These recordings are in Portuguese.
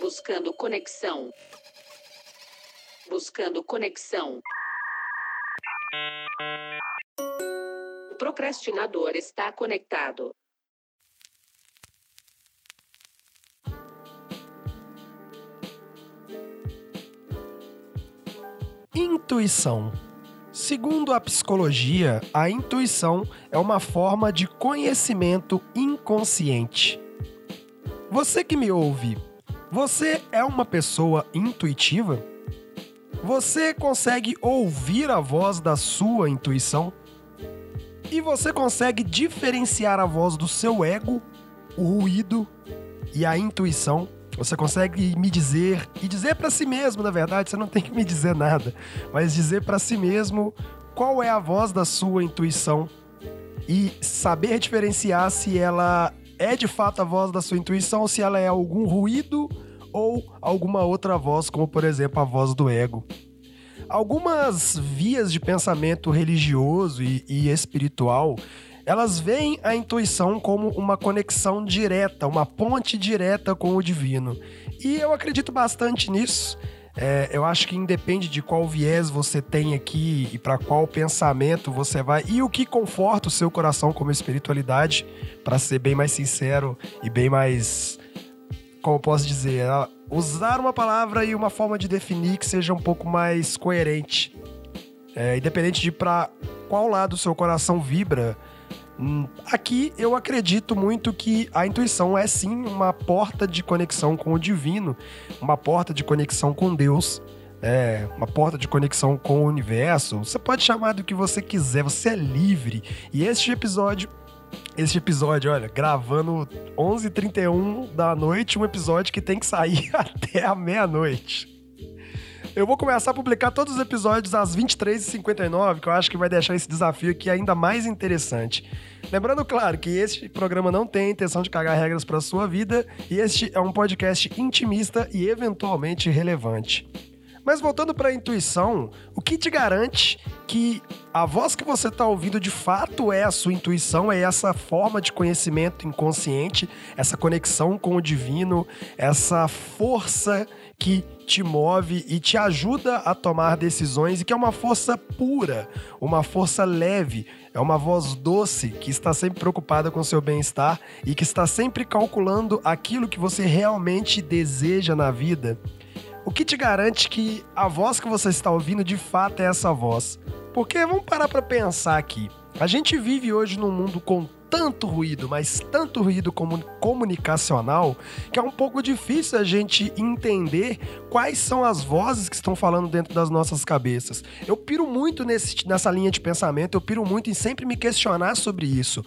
Buscando conexão. Buscando conexão. O procrastinador está conectado. Intuição. Segundo a psicologia, a intuição é uma forma de conhecimento inconsciente. Você que me ouve, você é uma pessoa intuitiva? Você consegue ouvir a voz da sua intuição? E você consegue diferenciar a voz do seu ego, o ruído e a intuição? Você consegue me dizer e dizer para si mesmo, na verdade, você não tem que me dizer nada, mas dizer para si mesmo qual é a voz da sua intuição e saber diferenciar se ela é de fato a voz da sua intuição ou se ela é algum ruído ou alguma outra voz, como por exemplo a voz do ego. Algumas vias de pensamento religioso e, e espiritual elas veem a intuição como uma conexão direta, uma ponte direta com o divino. E eu acredito bastante nisso. É, eu acho que independe de qual viés você tem aqui e para qual pensamento você vai e o que conforta o seu coração como espiritualidade, para ser bem mais sincero e bem mais, como posso dizer, usar uma palavra e uma forma de definir que seja um pouco mais coerente. É, independente de para qual lado o seu coração vibra, aqui eu acredito muito que a intuição é sim uma porta de conexão com o divino, uma porta de conexão com Deus, é, uma porta de conexão com o universo. Você pode chamar do que você quiser, você é livre. E este episódio este episódio, olha, gravando 11h31 da noite, um episódio que tem que sair até a meia-noite. Eu vou começar a publicar todos os episódios às 23h59, que eu acho que vai deixar esse desafio aqui ainda mais interessante. Lembrando, claro, que este programa não tem intenção de cagar regras para sua vida e este é um podcast intimista e eventualmente relevante. Mas voltando para a intuição, o que te garante que a voz que você está ouvindo de fato é a sua intuição, é essa forma de conhecimento inconsciente, essa conexão com o divino, essa força que te move e te ajuda a tomar decisões e que é uma força pura, uma força leve, é uma voz doce que está sempre preocupada com seu bem-estar e que está sempre calculando aquilo que você realmente deseja na vida. O que te garante que a voz que você está ouvindo de fato é essa voz? Porque vamos parar para pensar aqui. A gente vive hoje num mundo com tanto ruído, mas tanto ruído comunicacional, que é um pouco difícil a gente entender quais são as vozes que estão falando dentro das nossas cabeças. Eu piro muito nesse, nessa linha de pensamento, eu piro muito em sempre me questionar sobre isso.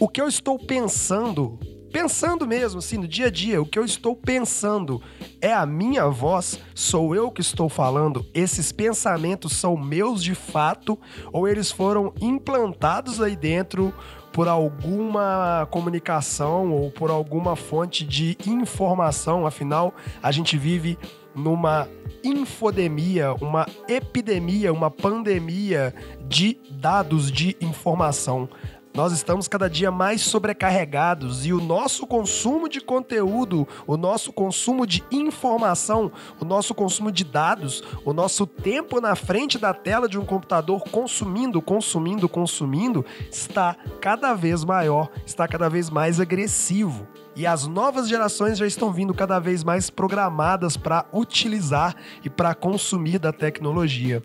O que eu estou pensando pensando mesmo, assim, no dia a dia, o que eu estou pensando é a minha voz? Sou eu que estou falando? Esses pensamentos são meus de fato? Ou eles foram implantados aí dentro por alguma comunicação ou por alguma fonte de informação. Afinal, a gente vive numa infodemia, uma epidemia, uma pandemia de dados de informação. Nós estamos cada dia mais sobrecarregados e o nosso consumo de conteúdo, o nosso consumo de informação, o nosso consumo de dados, o nosso tempo na frente da tela de um computador consumindo, consumindo, consumindo, está cada vez maior, está cada vez mais agressivo. E as novas gerações já estão vindo cada vez mais programadas para utilizar e para consumir da tecnologia.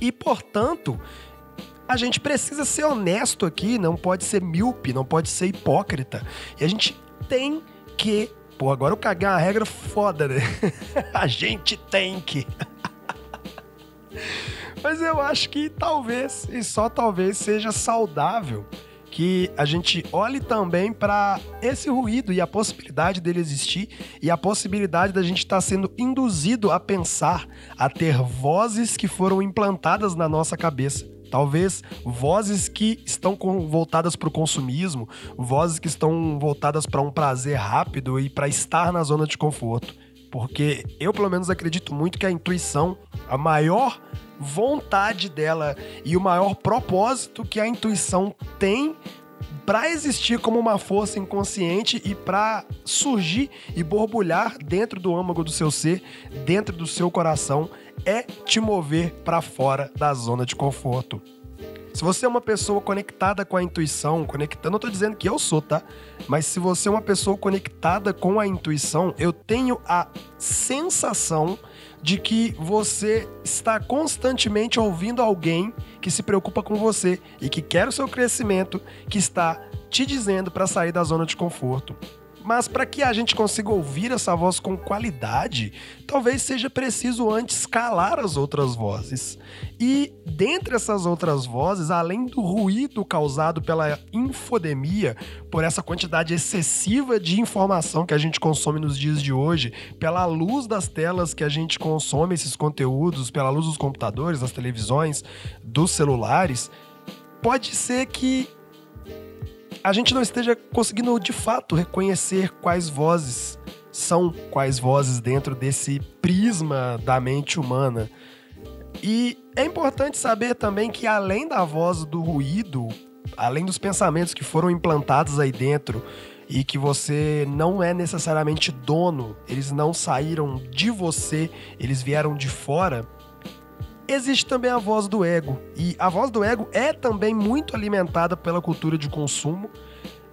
E, portanto, a gente precisa ser honesto aqui, não pode ser míope, não pode ser hipócrita. E a gente tem que. Pô, agora eu caguei uma regra foda, né? a gente tem que. Mas eu acho que talvez, e só talvez, seja saudável que a gente olhe também para esse ruído e a possibilidade dele existir e a possibilidade da gente estar tá sendo induzido a pensar, a ter vozes que foram implantadas na nossa cabeça. Talvez vozes que estão voltadas para o consumismo, vozes que estão voltadas para um prazer rápido e para estar na zona de conforto. Porque eu, pelo menos, acredito muito que a intuição, a maior vontade dela e o maior propósito que a intuição tem para existir como uma força inconsciente e para surgir e borbulhar dentro do âmago do seu ser, dentro do seu coração, é te mover para fora da zona de conforto. Se você é uma pessoa conectada com a intuição, conectando, não tô dizendo que eu sou, tá? Mas se você é uma pessoa conectada com a intuição, eu tenho a sensação de que você está constantemente ouvindo alguém que se preocupa com você e que quer o seu crescimento, que está te dizendo para sair da zona de conforto. Mas para que a gente consiga ouvir essa voz com qualidade, talvez seja preciso antes calar as outras vozes. E dentre essas outras vozes, além do ruído causado pela infodemia, por essa quantidade excessiva de informação que a gente consome nos dias de hoje, pela luz das telas que a gente consome esses conteúdos, pela luz dos computadores, das televisões, dos celulares, pode ser que a gente não esteja conseguindo de fato reconhecer quais vozes são quais vozes dentro desse prisma da mente humana. E é importante saber também que além da voz do ruído, além dos pensamentos que foram implantados aí dentro e que você não é necessariamente dono, eles não saíram de você, eles vieram de fora existe também a voz do ego. E a voz do ego é também muito alimentada pela cultura de consumo.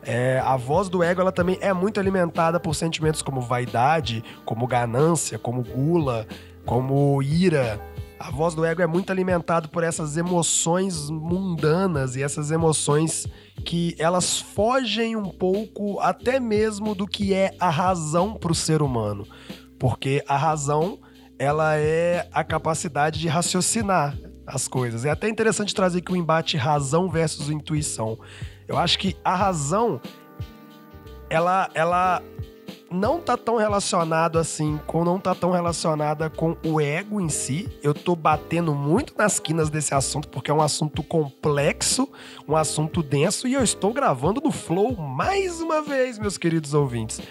É, a voz do ego ela também é muito alimentada por sentimentos como vaidade, como ganância, como gula, como ira. A voz do ego é muito alimentada por essas emoções mundanas e essas emoções que elas fogem um pouco até mesmo do que é a razão para o ser humano. Porque a razão ela é a capacidade de raciocinar as coisas. É até interessante trazer aqui o embate razão versus intuição. Eu acho que a razão ela ela não tá tão relacionado assim, com não tá tão relacionada com o ego em si. Eu tô batendo muito nas quinas desse assunto porque é um assunto complexo, um assunto denso e eu estou gravando no Flow mais uma vez, meus queridos ouvintes.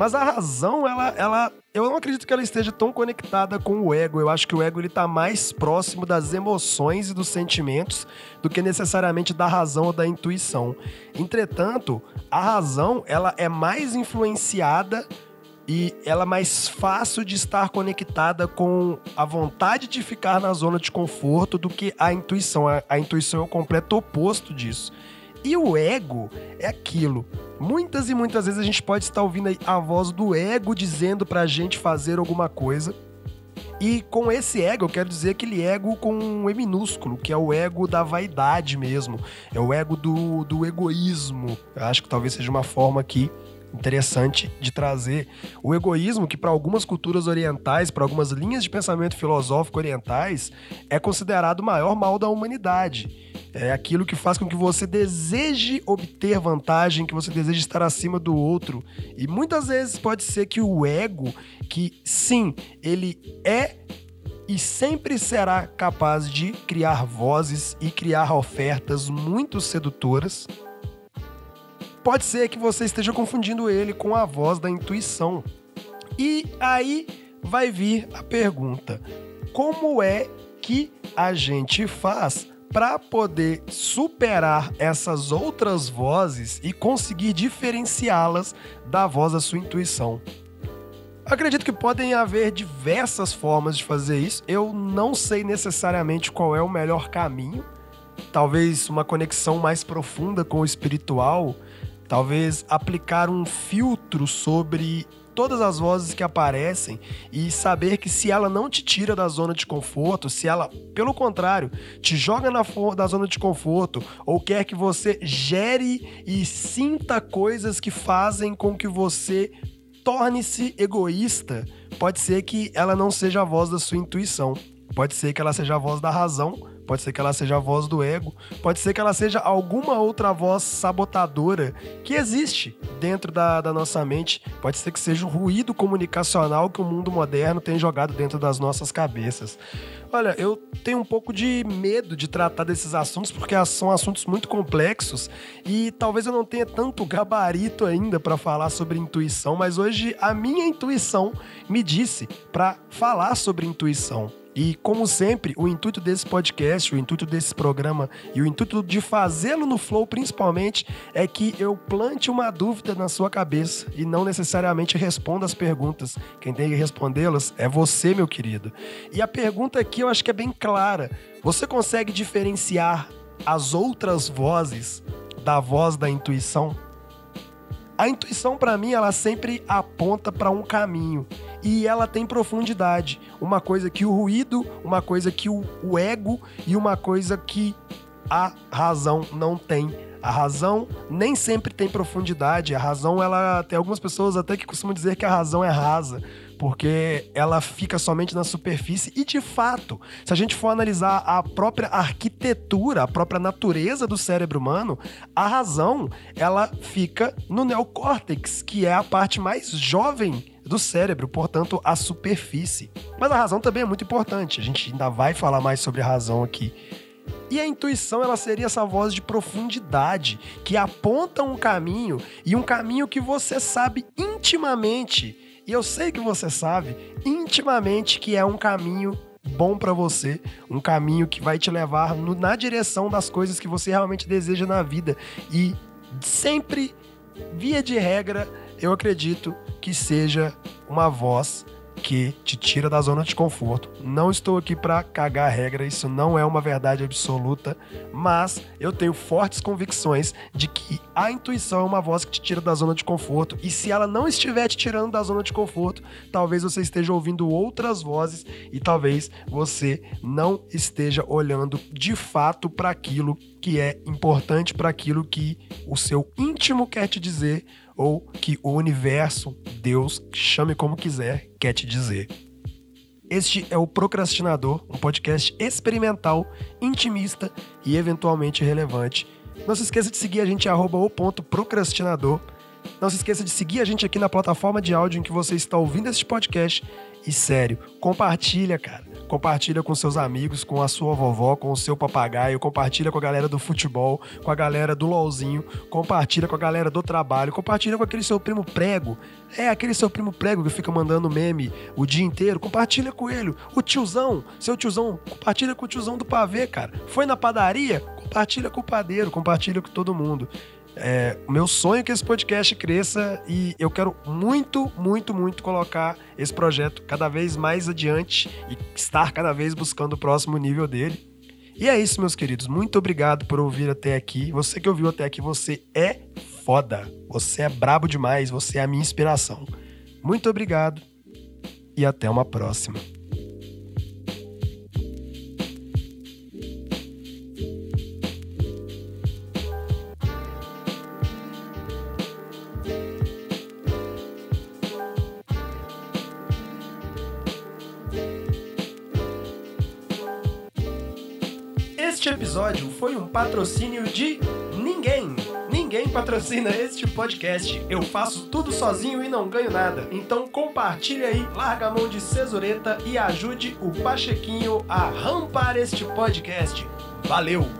Mas a razão, ela, ela, eu não acredito que ela esteja tão conectada com o ego. Eu acho que o ego ele tá mais próximo das emoções e dos sentimentos do que necessariamente da razão ou da intuição. Entretanto, a razão, ela é mais influenciada e ela é mais fácil de estar conectada com a vontade de ficar na zona de conforto do que a intuição. A, a intuição é o completo oposto disso. E o ego é aquilo. Muitas e muitas vezes a gente pode estar ouvindo a voz do ego dizendo pra gente fazer alguma coisa. E com esse ego, eu quero dizer aquele ego com um E minúsculo, que é o ego da vaidade mesmo. É o ego do, do egoísmo. Eu acho que talvez seja uma forma aqui interessante de trazer o egoísmo que para algumas culturas orientais, para algumas linhas de pensamento filosófico orientais, é considerado o maior mal da humanidade. É aquilo que faz com que você deseje obter vantagem, que você deseje estar acima do outro. E muitas vezes pode ser que o ego, que sim, ele é e sempre será capaz de criar vozes e criar ofertas muito sedutoras, pode ser que você esteja confundindo ele com a voz da intuição. E aí vai vir a pergunta: como é que a gente faz para poder superar essas outras vozes e conseguir diferenciá-las da voz da sua intuição? acredito que podem haver diversas formas de fazer isso. Eu não sei necessariamente qual é o melhor caminho. Talvez uma conexão mais profunda com o espiritual Talvez aplicar um filtro sobre todas as vozes que aparecem e saber que se ela não te tira da zona de conforto, se ela, pelo contrário, te joga na da zona de conforto ou quer que você gere e sinta coisas que fazem com que você torne-se egoísta, pode ser que ela não seja a voz da sua intuição. Pode ser que ela seja a voz da razão, pode ser que ela seja a voz do ego, pode ser que ela seja alguma outra voz sabotadora que existe dentro da, da nossa mente, pode ser que seja o ruído comunicacional que o mundo moderno tem jogado dentro das nossas cabeças. Olha, eu tenho um pouco de medo de tratar desses assuntos porque são assuntos muito complexos e talvez eu não tenha tanto gabarito ainda para falar sobre intuição, mas hoje a minha intuição me disse para falar sobre intuição. E, como sempre, o intuito desse podcast, o intuito desse programa e o intuito de fazê-lo no Flow, principalmente, é que eu plante uma dúvida na sua cabeça e não necessariamente responda as perguntas. Quem tem que respondê-las é você, meu querido. E a pergunta aqui eu acho que é bem clara. Você consegue diferenciar as outras vozes da voz da intuição? A intuição, para mim, ela sempre aponta para um caminho e ela tem profundidade. Uma coisa que o ruído, uma coisa que o, o ego e uma coisa que a razão não tem. A razão nem sempre tem profundidade. A razão, ela tem algumas pessoas até que costumam dizer que a razão é rasa porque ela fica somente na superfície e de fato, se a gente for analisar a própria arquitetura, a própria natureza do cérebro humano, a razão, ela fica no neocórtex, que é a parte mais jovem do cérebro, portanto, a superfície. Mas a razão também é muito importante. A gente ainda vai falar mais sobre a razão aqui. E a intuição, ela seria essa voz de profundidade que aponta um caminho e um caminho que você sabe intimamente e eu sei que você sabe intimamente que é um caminho bom para você, um caminho que vai te levar no, na direção das coisas que você realmente deseja na vida. E sempre, via de regra, eu acredito que seja uma voz que te tira da zona de conforto. Não estou aqui para cagar a regra, isso não é uma verdade absoluta, mas eu tenho fortes convicções de que a intuição é uma voz que te tira da zona de conforto e se ela não estiver te tirando da zona de conforto, talvez você esteja ouvindo outras vozes e talvez você não esteja olhando de fato para aquilo que é importante, para aquilo que o seu íntimo quer te dizer ou que o universo, Deus, chame como quiser, quer te dizer. Este é o Procrastinador, um podcast experimental, intimista e eventualmente relevante. Não se esqueça de seguir a gente arroba o ponto procrastinador. Não se esqueça de seguir a gente aqui na plataforma de áudio em que você está ouvindo este podcast. E sério, compartilha, cara. Compartilha com seus amigos, com a sua vovó, com o seu papagaio, compartilha com a galera do futebol, com a galera do LOLzinho, compartilha com a galera do trabalho, compartilha com aquele seu primo prego. É, aquele seu primo prego que fica mandando meme o dia inteiro, compartilha com ele. O tiozão, seu tiozão, compartilha com o tiozão do pavê, cara. Foi na padaria? Compartilha com o padeiro, compartilha com todo mundo. É, o meu sonho é que esse podcast cresça e eu quero muito, muito, muito colocar esse projeto cada vez mais adiante e estar cada vez buscando o próximo nível dele. E é isso, meus queridos. Muito obrigado por ouvir até aqui. Você que ouviu até aqui, você é foda. Você é brabo demais. Você é a minha inspiração. Muito obrigado e até uma próxima. Patrocínio de ninguém. Ninguém patrocina este podcast. Eu faço tudo sozinho e não ganho nada. Então compartilhe aí, larga a mão de cesureta e ajude o Pachequinho a rampar este podcast. Valeu!